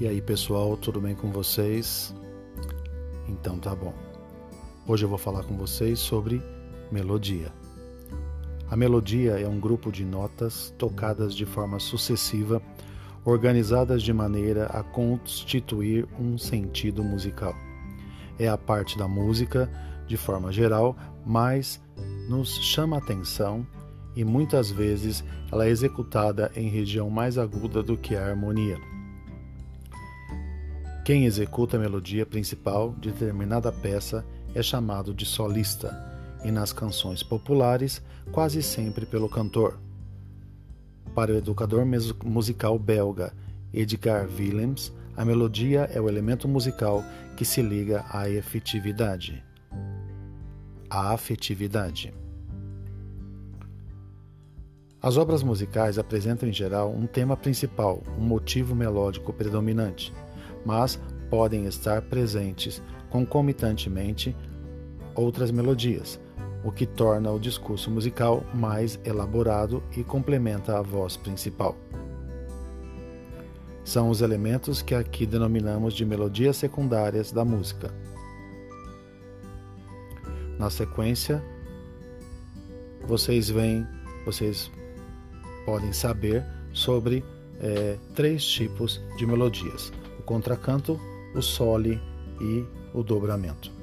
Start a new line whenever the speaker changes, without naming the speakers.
E aí pessoal, tudo bem com vocês? Então tá bom. Hoje eu vou falar com vocês sobre melodia. A melodia é um grupo de notas tocadas de forma sucessiva, organizadas de maneira a constituir um sentido musical. É a parte da música, de forma geral, mais nos chama a atenção e muitas vezes ela é executada em região mais aguda do que a harmonia. Quem executa a melodia principal de determinada peça é chamado de solista, e nas canções populares, quase sempre pelo cantor. Para o educador musical belga Edgar Willems, a melodia é o elemento musical que se liga à efetividade. A afetividade. As obras musicais apresentam em geral um tema principal, um motivo melódico predominante mas podem estar presentes concomitantemente outras melodias, o que torna o discurso musical mais elaborado e complementa a voz principal. São os elementos que aqui denominamos de melodias secundárias da música. Na sequência, vocês veem, vocês podem saber sobre é, três tipos de melodias: contracanto, o sole e o dobramento.